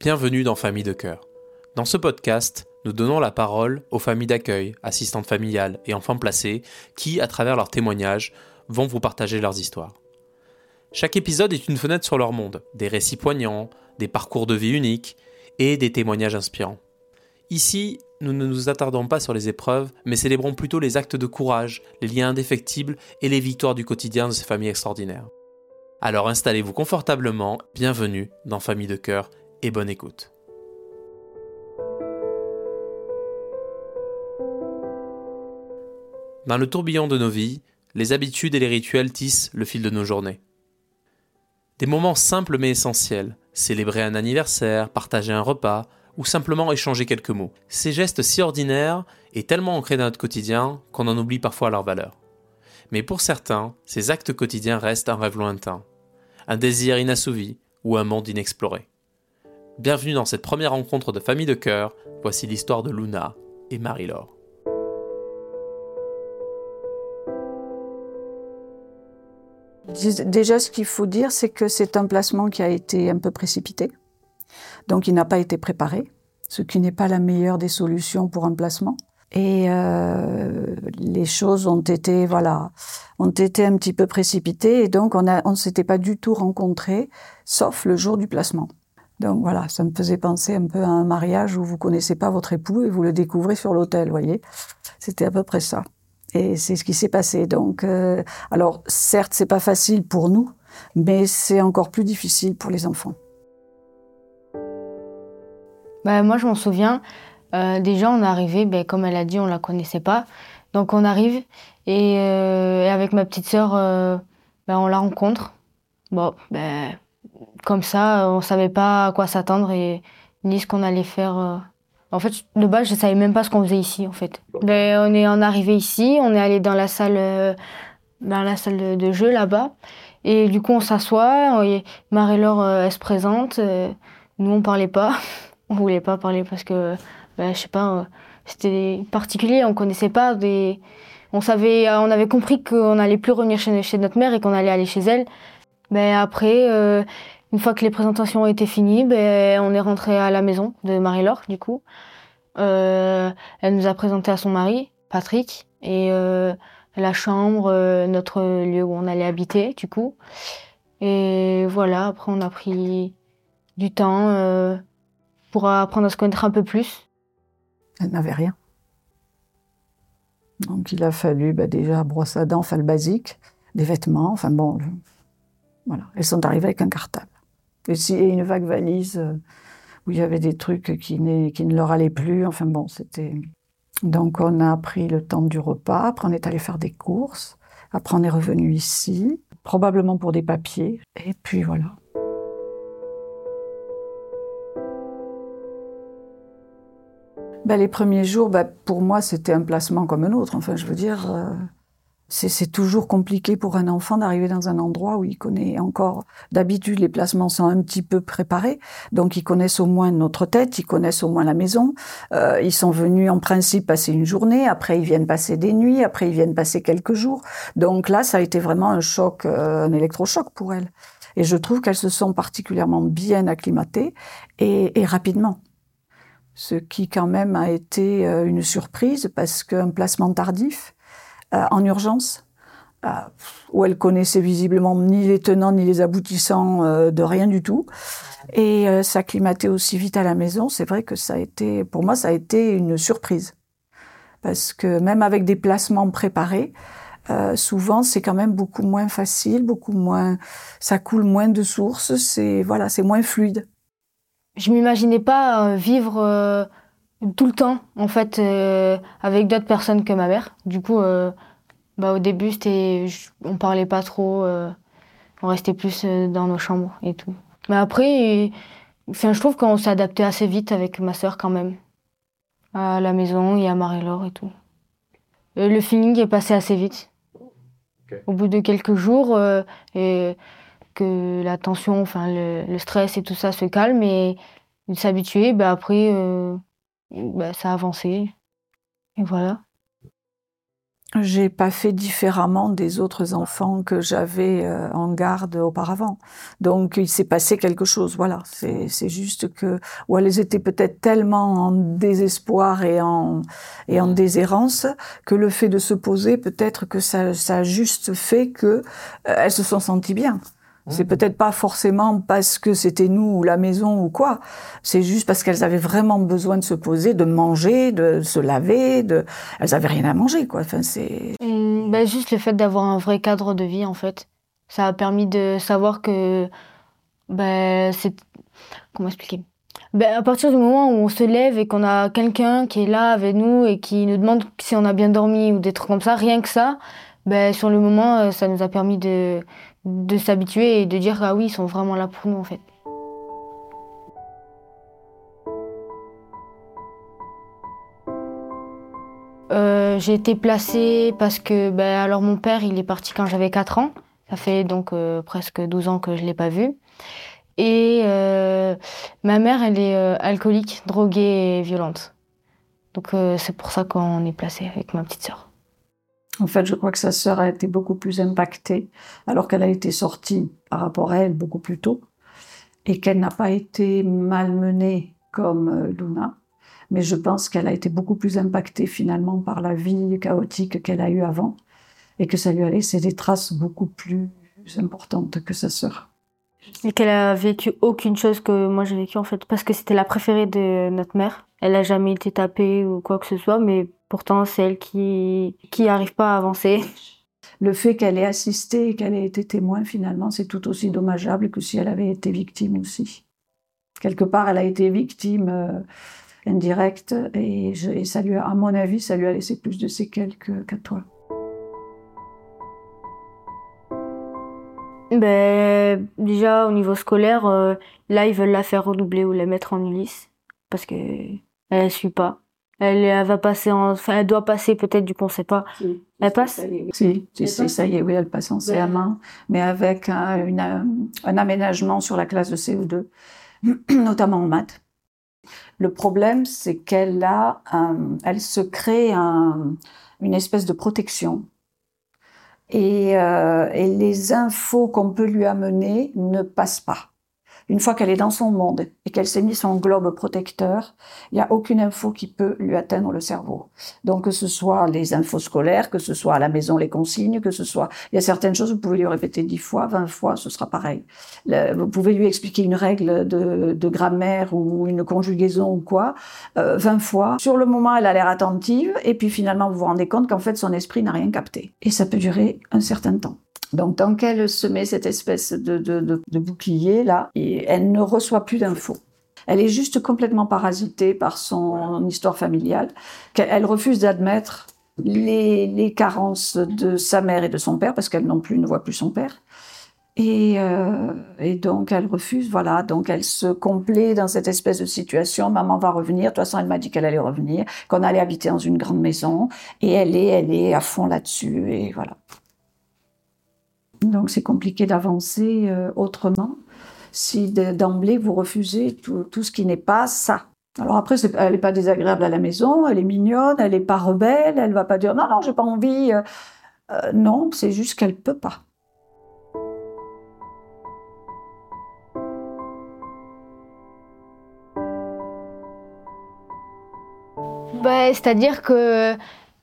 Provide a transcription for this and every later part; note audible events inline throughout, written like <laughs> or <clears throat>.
bienvenue dans Famille de cœur. Dans ce podcast, nous donnons la parole aux familles d'accueil, assistantes familiales et enfants placés qui, à travers leurs témoignages, vont vous partager leurs histoires. Chaque épisode est une fenêtre sur leur monde, des récits poignants, des parcours de vie uniques et des témoignages inspirants. Ici, nous ne nous attardons pas sur les épreuves, mais célébrons plutôt les actes de courage, les liens indéfectibles et les victoires du quotidien de ces familles extraordinaires. Alors installez-vous confortablement, bienvenue dans Famille de cœur et bonne écoute. Dans le tourbillon de nos vies, les habitudes et les rituels tissent le fil de nos journées. Des moments simples mais essentiels, célébrer un anniversaire, partager un repas, ou simplement échanger quelques mots. Ces gestes si ordinaires et tellement ancrés dans notre quotidien qu'on en oublie parfois leur valeur. Mais pour certains, ces actes quotidiens restent un rêve lointain, un désir inassouvi ou un monde inexploré. Bienvenue dans cette première rencontre de famille de cœur. Voici l'histoire de Luna et Marie-Laure. Déjà, ce qu'il faut dire, c'est que c'est un placement qui a été un peu précipité. Donc, il n'a pas été préparé, ce qui n'est pas la meilleure des solutions pour un placement. Et euh, les choses ont été, voilà, ont été un petit peu précipitées. Et donc, on ne s'était pas du tout rencontrés, sauf le jour du placement. Donc voilà, ça me faisait penser un peu à un mariage où vous connaissez pas votre époux et vous le découvrez sur l'hôtel, voyez. C'était à peu près ça. Et c'est ce qui s'est passé. Donc, euh, alors certes, c'est pas facile pour nous, mais c'est encore plus difficile pour les enfants. Bah, moi, je m'en souviens. Euh, déjà, on est arrivé, ben, comme elle a dit, on la connaissait pas. Donc, on arrive et, euh, avec ma petite sœur, ben, on la rencontre. Bon, ben, comme ça, on savait pas à quoi s'attendre et ni ce qu'on allait faire. Euh. En fait, de base, je savais même pas ce qu'on faisait ici, en fait. Mais on est en arrivé ici, on est allé dans la salle, euh, dans la salle de, jeu là-bas, et du coup, on s'assoit. Marie-Laure, euh, elle se présente. Nous, on parlait pas. <laughs> On voulait pas parler parce que, ben, je sais pas, c'était particulier. On connaissait pas des. On savait, on avait compris qu'on n'allait plus revenir chez, chez notre mère et qu'on allait aller chez elle. Mais après, une fois que les présentations ont été finies, ben, on est rentré à la maison de Marie-Laure, du coup. Euh, elle nous a présenté à son mari, Patrick, et euh, la chambre, euh, notre lieu où on allait habiter, du coup. Et voilà, après, on a pris du temps pour apprendre à se connaître un peu plus. Elle n'avait rien. Donc il a fallu bah, déjà brosse à dents, enfin le basique, des vêtements, enfin bon, voilà. Elles sont arrivées avec un cartable. Et, une vague valise euh, où il y avait des trucs qui, qui ne leur allaient plus. Enfin bon, c'était. Donc on a pris le temps du repas. Après on est allé faire des courses. Après on est revenu ici, probablement pour des papiers. Et puis voilà. Ben, les premiers jours, ben, pour moi, c'était un placement comme un autre. Enfin, je veux dire, euh, c'est toujours compliqué pour un enfant d'arriver dans un endroit où il connaît encore. D'habitude, les placements sont un petit peu préparés, donc ils connaissent au moins notre tête, ils connaissent au moins la maison. Euh, ils sont venus en principe passer une journée, après ils viennent passer des nuits, après ils viennent passer quelques jours. Donc là, ça a été vraiment un choc, euh, un électrochoc pour elles. Et je trouve qu'elles se sont particulièrement bien acclimatées et, et rapidement ce qui quand même a été euh, une surprise parce qu'un placement tardif, en urgence, euh, où elle connaissait visiblement ni les tenants ni les aboutissants euh, de rien du tout. Et s'acclimater aussi vite à la maison, c'est vrai que ça a été, pour moi, ça a été une surprise. Parce que même avec des placements préparés, souvent c'est quand même beaucoup moins facile, beaucoup moins, ça coule moins de sources, c'est voilà, c'est moins fluide. Je m'imaginais pas vivre tout le temps, en fait, euh, avec d'autres personnes que ma mère. Du coup, euh, bah, au début, c'était, on parlait pas trop, euh, on restait plus dans nos chambres et tout. Mais après, enfin, je trouve qu'on s'est adapté assez vite avec ma sœur quand même. À la maison et à Marie-Laure et tout. le feeling est passé assez vite. Au bout de quelques jours, et que la tension, enfin, le, stress et tout ça se calme et s'habituer, bah après bah, ça a avancé. Et voilà. J'ai pas fait différemment des autres enfants que j'avais euh, en garde auparavant. Donc il s'est passé quelque chose, voilà. C'est, juste que ou elles étaient peut-être tellement en désespoir et en et en déshérence que le fait de se poser, peut-être que ça, ça a juste fait que euh, elles se sont senties bien. C'est peut-être pas forcément parce que c'était nous ou la maison ou quoi. C'est juste parce qu'elles avaient vraiment besoin de se poser, de manger, de se laver. De... Elles avaient rien à manger, quoi. Enfin, c'est. bah, juste le fait d'avoir un vrai cadre de vie, en fait. Ça a permis de savoir que. Bah, c'est. Comment expliquer? Ben, à partir du moment où on se lève et qu'on a quelqu'un qui est là avec nous et qui nous demande si on a bien dormi ou des trucs comme ça, rien que ça, ben, sur le moment, euh, ça nous a permis de, de s'habituer et de dire ah oui, ils sont vraiment là pour nous en fait. Euh, j'ai été placée parce que ben, alors mon père il est parti quand j'avais 4 ans. Ça fait donc euh, presque 12 ans que je ne l'ai pas vu. Et euh, ma mère elle est alcoolique, droguée et violente. Donc c'est pour ça qu'on est placé avec ma petite sœur. En fait, je crois que sa sœur a été beaucoup plus impactée, alors qu'elle a été sortie par rapport à elle beaucoup plus tôt, et qu'elle n'a pas été malmenée comme euh, Luna. Mais je pense qu'elle a été beaucoup plus impactée finalement par la vie chaotique qu'elle a eue avant, et que ça lui a laissé des traces beaucoup plus importantes que sa sœur. Et qu'elle a vécu aucune chose que moi j'ai vécu en fait, parce que c'était la préférée de notre mère. Elle n'a jamais été tapée ou quoi que ce soit, mais Pourtant, c'est elle qui qui n'arrive pas à avancer. Le fait qu'elle ait assisté et qu'elle ait été témoin, finalement, c'est tout aussi dommageable que si elle avait été victime aussi. Quelque part, elle a été victime euh, indirecte et, ça lui à mon avis, ça lui a laissé plus de séquelles qu'à toi. Ben, déjà, au niveau scolaire, euh, là, ils veulent la faire redoubler ou la mettre en Ulysse parce qu'elle ne suit pas. Elle, va passer en, enfin, elle doit passer peut-être du coup, on sait pas. elle passe? Si, si, ça y est, oui, elle passe en CM1, mais avec un, une, un aménagement sur la classe de CO2, <clears throat> notamment en maths. Le problème, c'est qu'elle a, elle se crée un, une espèce de protection. Et, euh, et les infos qu'on peut lui amener ne passent pas. Une fois qu'elle est dans son monde et qu'elle s'est mis son globe protecteur, il n'y a aucune info qui peut lui atteindre le cerveau. Donc que ce soit les infos scolaires, que ce soit à la maison les consignes, que ce soit... Il y a certaines choses, vous pouvez lui répéter dix fois, vingt fois, ce sera pareil. vous pouvez lui expliquer une règle de, grammaire ou une conjugaison ou quoi, euh, vingt fois. Sur le moment, elle a l'air attentive et puis finalement, vous vous rendez compte qu'en fait, son esprit n'a rien capté. Et ça peut durer un certain temps. Donc, tant qu'elle se met cette espèce de, bouclier là, et elle ne reçoit plus d'infos. Elle est juste complètement parasitée par son histoire familiale. Elle refuse d'admettre les, carences de sa mère et de son père parce qu'elle non plus ne voit plus son père. Et, euh, donc elle refuse, voilà. Donc elle se complaît dans cette espèce de situation. Maman va revenir. De toute façon, elle m'a dit qu'elle allait revenir, qu'on allait habiter dans une grande maison. Et elle est, elle est à fond là-dessus. Et voilà. Donc c'est compliqué d'avancer euh, autrement si d'emblée vous refusez tout, ce qui n'est pas ça. Alors après, elle n'est pas désagréable à la maison, elle est mignonne, elle n'est pas rebelle, elle va pas dire non, non, j'ai pas envie. Euh, euh, non, c'est juste qu'elle peut pas. Bah, C'est-à-dire que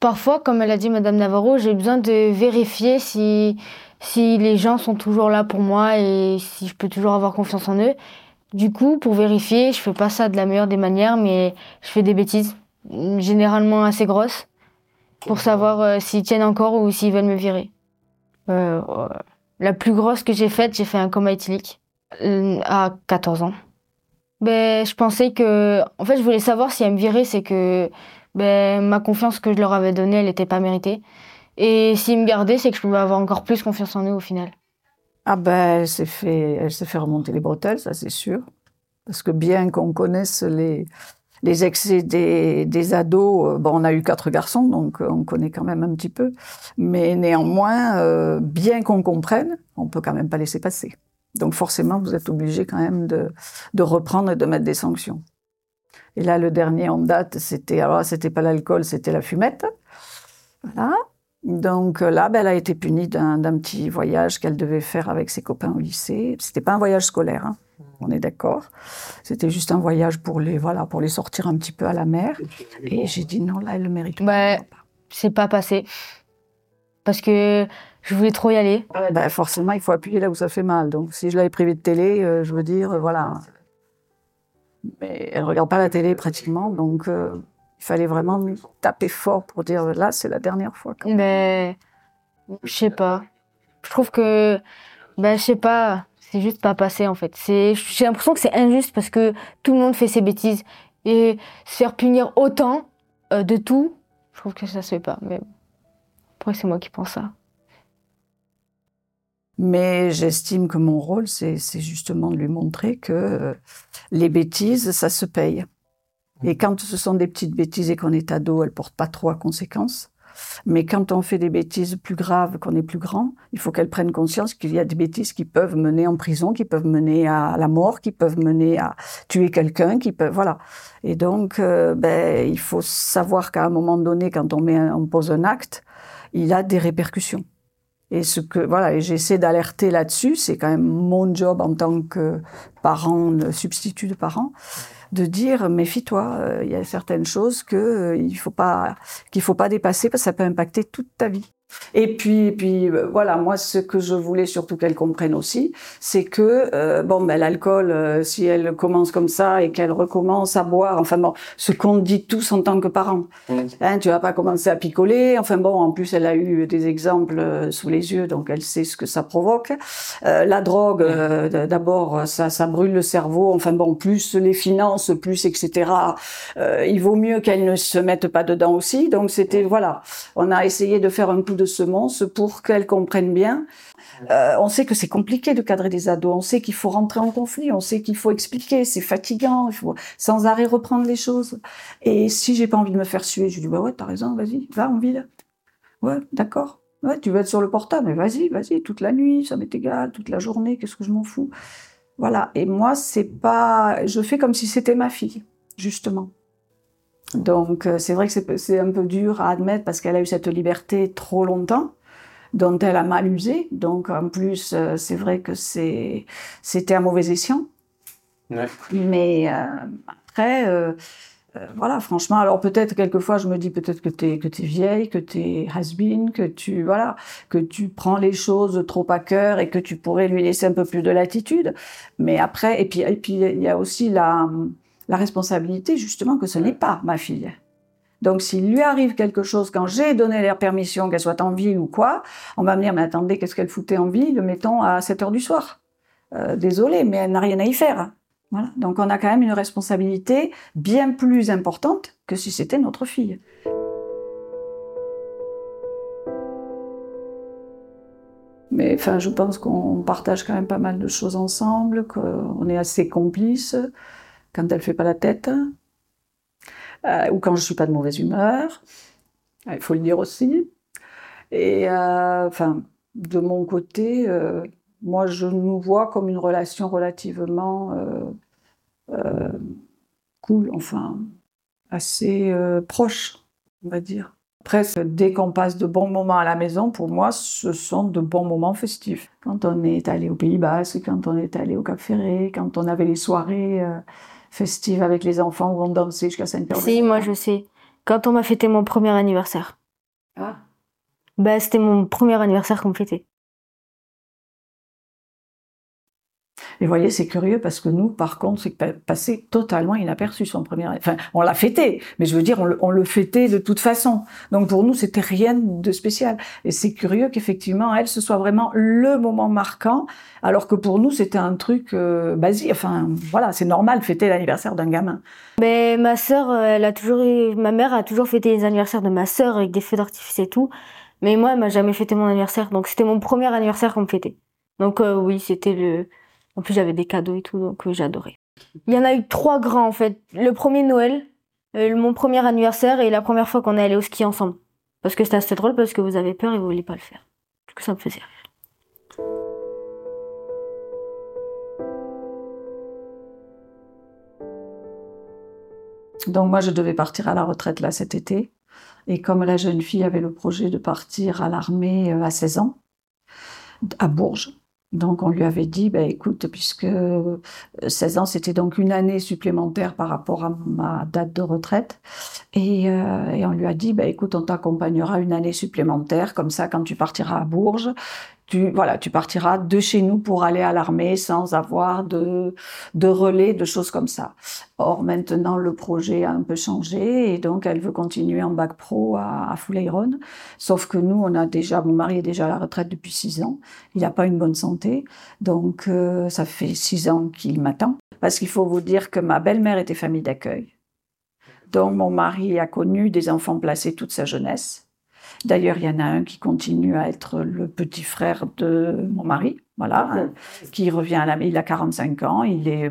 parfois, comme elle a dit Madame Navarro, j'ai besoin de vérifier si si les gens sont toujours là pour moi et si je peux toujours avoir confiance en eux. Du coup, pour vérifier, je fais pas ça de la meilleure des manières, mais je fais des bêtises, généralement assez grosses, pour savoir euh, s'ils tiennent encore ou s'ils veulent me virer. Euh, euh, la plus grosse que j'ai faite, j'ai fait un coma éthylique à 14 ans. Ben, je pensais que, en fait, je voulais savoir si elles me viraient, c'est que ben, ma confiance que je leur avais donnée, elle n'était pas méritée. Et s'ils me gardaient, c'est que je pouvais avoir encore plus confiance en eux au final. Ah ben, elle s'est fait, elle s'est fait remonter les bretelles, ça c'est sûr. Parce que bien qu'on connaisse les, les excès des, des ados, euh, bon, on a eu quatre garçons, donc euh, on connaît quand même un petit peu. Mais néanmoins, euh, bien qu'on comprenne, on peut quand même pas laisser passer. Donc forcément, vous êtes obligé quand même de, de reprendre et de mettre des sanctions. Et là, le dernier en date, c'était alors c'était pas l'alcool, c'était la fumette. Voilà. Donc euh, là, ben, elle a été punie d'un petit voyage qu'elle devait faire avec ses copains au lycée. C'était pas un voyage scolaire, hein, on est d'accord. C'était juste un voyage pour les, voilà, pour les sortir un petit peu à la mer. Et j'ai dit non, là, elle le mérite bah, pas. C'est pas passé. Parce que je voulais trop y aller. Ben, forcément, il faut appuyer là où ça fait mal. Donc si je l'avais privée de télé, euh, je veux dire, euh, voilà. Mais elle regarde pas la télé pratiquement, donc euh, il fallait vraiment taper fort pour dire là, c'est la dernière fois. quand même. Mais je sais pas. Je trouve que, ben je sais pas, c'est juste pas passé en fait. C'est, j'ai l'impression que c'est injuste parce que tout le monde fait ses bêtises et se faire punir autant euh, de tout, je trouve que ça se fait pas. Mais après c'est moi qui pense ça. Mais j'estime que mon rôle, c'est c'est justement de lui montrer que euh, les bêtises, ça se paye. Et quand ce sont des petites bêtises et qu'on est ado, elles portent pas trop à conséquences. Mais quand on fait des bêtises plus graves, qu'on est plus grand, il faut qu'elles prennent conscience qu'il y a des bêtises qui peuvent mener en prison, qui peuvent mener à la mort, qui peuvent mener à tuer quelqu'un, qui peuvent, voilà. Et donc, euh, ben, il faut savoir qu'à un moment donné, quand on met, on pose un acte, il a des répercussions. Et ce que voilà, j'essaie d'alerter là-dessus, c'est quand même mon job en tant que parent, substitut de parent, de dire méfie-toi, euh, il y a certaines choses que euh, il faut pas qu'il faut pas dépasser parce que ça peut impacter toute ta vie. Et puis, et puis euh, voilà, moi, ce que je voulais surtout qu'elle comprenne aussi, c'est que euh, bon, ben l'alcool, euh, si elle commence comme ça et qu'elle recommence à boire, enfin bon, ce qu'on dit tous en tant que parents, hein, tu vas pas commencer à picoler. Enfin bon, en plus, elle a eu des exemples sous les yeux, donc elle sait ce que ça provoque. La drogue, d'abord, ça, ça brûle le cerveau. Enfin bon, plus les finances, plus etc. Il vaut mieux qu'elle ne se mette pas dedans aussi. Donc c'était voilà, on a essayé de faire un coup de semonce pour qu'elle comprenne bien. Euh, on sait que c'est compliqué de cadrer des ados. On sait qu'il faut rentrer en conflit. On sait qu'il faut expliquer. C'est fatigant. Il faut sans arrêt reprendre les choses. Et si j'ai pas envie de me faire suer, je dis bah ouais, t'as raison, vas-y, va en ville. Ouais, d'accord. Ouais, tu veux être sur le portable, mais vas-y, vas-y, toute la nuit, ça m'est égal, toute la journée, qu'est-ce que je m'en fous? Voilà. Et moi, c'est pas, je fais comme si c'était ma fille, justement. Donc, euh, c'est vrai que c'est un peu dur à admettre parce qu'elle a eu cette liberté trop longtemps, dont elle a mal usé. Donc, en plus, euh, c'est vrai que c'était un mauvais escient. Mais euh, après, euh, euh, voilà, franchement, alors peut-être quelquefois je me dis peut-être que t'es que t'es vieille, que t'es has-been, que tu voilà, que tu prends les choses trop à cœur et que tu pourrais lui laisser un peu plus de latitude. Mais après, et puis et puis il y a aussi la la responsabilité justement que ce n'est pas ma fille. Donc s'il lui arrive quelque chose quand j'ai donné leur permission qu'elle soit en ville ou quoi, on va me dire mais attendez qu'est-ce qu'elle foutait en ville, mettons à 7 heures du soir? Euh, désolé, mais elle n'a rien à y faire. Voilà. Donc on a quand même une responsabilité bien plus importante que si c'était notre fille. Mais enfin, je pense qu'on partage quand même pas mal de choses ensemble, qu'on est assez complices quand elle fait pas la tête, euh, ou quand je suis pas de mauvaise humeur. Euh, Il faut le dire aussi. Et euh, enfin, de mon côté, euh, moi, je nous vois comme une relation relativement cool, enfin, assez proche, on va dire. Presque dès qu'on passe de bons moments à la maison, pour moi, ce sont de bons moments festifs. Quand on est allé au Pays Basque, quand on est allé au Cap Ferré, quand on avait les soirées festives avec les enfants où on dansait jusqu'à 5 heures. du Si, moi je sais. Quand on m'a fêté mon premier anniversaire, Ah. bah c'était mon premier anniversaire qu'on fêtait. Et vous voyez, c'est curieux parce que nous, par contre, c'est pa- passé totalement inaperçu son premier. Enfin, on l'a fêté, mais je veux dire, on le, on le fêtait de toute façon. Donc pour nous, c'était rien de spécial. Et c'est curieux qu'effectivement, elle, ce soit vraiment le moment marquant, alors que pour nous, c'était un truc euh, basique. Enfin, voilà, c'est normal fêter l'anniversaire d'un gamin. Mais ma sœur, elle a toujours eu... ma mère a toujours fêté les anniversaires de ma sœur avec des feux d'artifice et tout. Mais moi, elle m'a jamais fêté mon anniversaire. Donc c'était mon premier anniversaire qu'on me fêtait. Donc euh, oui, c'était le. En plus, j'avais des cadeaux et tout, donc euh, j'adorais. Il y en a eu trois grands en fait. Le premier Noël, euh, mon premier anniversaire et la première fois qu'on est allé au ski ensemble. Parce que c'était assez drôle parce que vous avez peur et vous vouliez pas le faire. Du coup, ça me faisait rire. Donc moi, je devais partir à la retraite là cet été. Et comme la jeune fille avait le projet de partir à l'armée à 16 ans, à Bourges, donc on lui avait dit, bah, écoute, puisque 16 ans, c'était donc une année supplémentaire par rapport à ma date de retraite, et, on lui a dit, bah, écoute, on t'accompagnera une année supplémentaire, comme ça, quand tu partiras à Bourges, tu voilà, tu partiras de chez nous pour aller à l'armée sans avoir de de relais, de choses comme ça. Or maintenant le projet a un peu changé et donc elle veut continuer en bac pro à, à Sauf que nous on a déjà mon mari est déjà à la retraite depuis six ans. Il n'a pas une bonne santé, donc euh, ça fait six ans qu'il m'attend. Parce qu'il faut vous dire que ma belle-mère était famille d'accueil. Donc mon mari a connu des enfants placés toute sa jeunesse. D'ailleurs, il y en a un qui continue à être le petit frère de mon mari, voilà, qui revient à la, il a 45 ans, il est,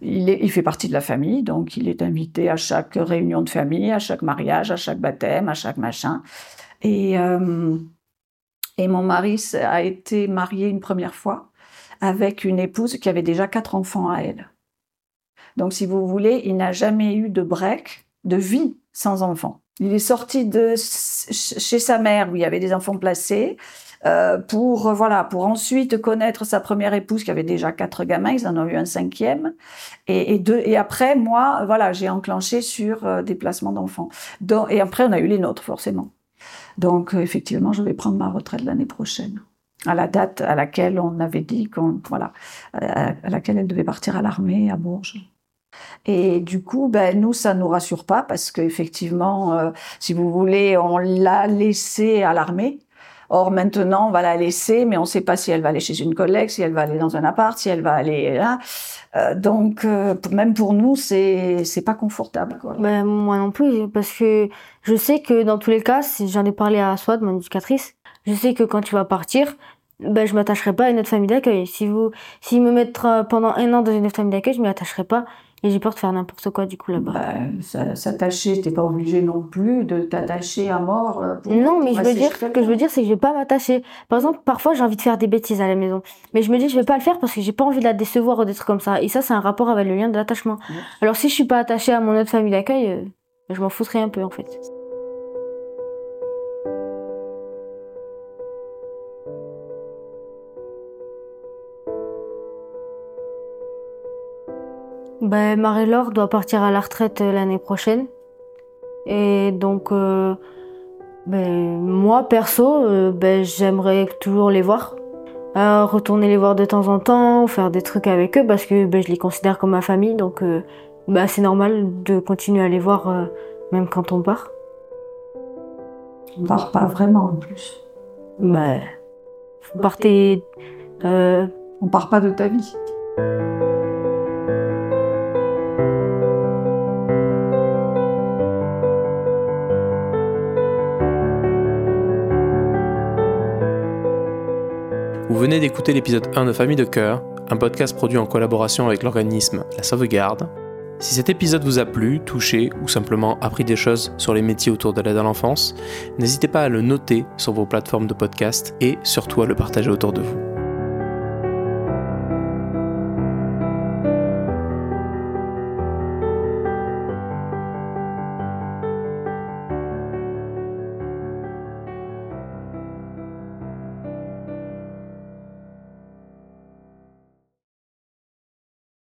il est, il fait partie de la famille, donc il est invité à chaque réunion de famille, à chaque mariage, à chaque baptême, à chaque machin. Et, euh, et mon mari a été marié une première fois avec une épouse qui avait déjà quatre enfants à elle. Donc, si vous voulez, il n'a jamais eu de break de vie sans enfants. Il est sorti de chez sa mère où il y avait des enfants placés euh, pour voilà pour ensuite connaître sa première épouse qui avait déjà quatre gamins. Ils en ont eu un cinquième et, deux et après moi voilà j'ai enclenché sur euh, des placements d'enfants. Et après on a eu les nôtres forcément. Donc euh, effectivement je vais prendre ma retraite l'année prochaine à la date à laquelle on avait dit qu'on voilà à laquelle elle devait partir à l'armée à Bourges. Et du coup, ben, nous, ça nous rassure pas parce qu'effectivement, euh, si vous voulez, on l'a laissée à l'armée. Or, maintenant, on va la laisser, mais on ne sait pas si elle va aller chez une collègue, si elle va aller dans un appart, si elle va aller là. Euh, donc, euh, même pour nous, c'est c'est pas confortable. Quoi. Ben, moi non plus, parce que je sais que dans tous les cas, j'en ai parlé à Swad, mon éducatrice, je sais que quand tu vas partir, ben, je m'attacherai pas à une autre famille d'accueil. Si vous, s'ils me mettent pendant un an dans une autre famille d'accueil, je m'y attacherai pas. Et j'ai peur de faire n'importe quoi du coup là-bas. Bah, s'attacher, t'es pas obligé non plus de t'attacher à mort. Euh, non, mais je veux dire, ce que je veux dire, c'est que je vais pas m'attacher. Par exemple, parfois j'ai envie de faire des bêtises à la maison, mais je me dis je vais pas le faire parce que j'ai pas envie de la décevoir ou des trucs comme ça. Et ça, c'est un rapport avec le lien de l'attachement. Alors si je suis pas attachée à mon autre famille d'accueil, euh, je m'en foutrais un peu en fait. Ben, Marie-Laure doit partir à la retraite euh, l'année prochaine. Et donc, euh, ben, moi, perso, euh, ben, j'aimerais toujours les voir. retourner les voir de temps en temps, faire des trucs avec eux parce que ben, je les considère comme ma famille. Donc, ben, c'est normal de continuer à les voir même quand on part. On part pas vraiment en plus. Ben, vous partez. On part pas de ta vie. Vous venez d'écouter l'épisode 1 de Famille de Cœur, un podcast produit en collaboration avec l'organisme La Sauvegarde. Si cet épisode vous a plu, touché ou simplement appris des choses sur les métiers autour de l'aide à l'enfance, n'hésitez pas à le noter sur vos plateformes de podcast et surtout à le partager autour de vous.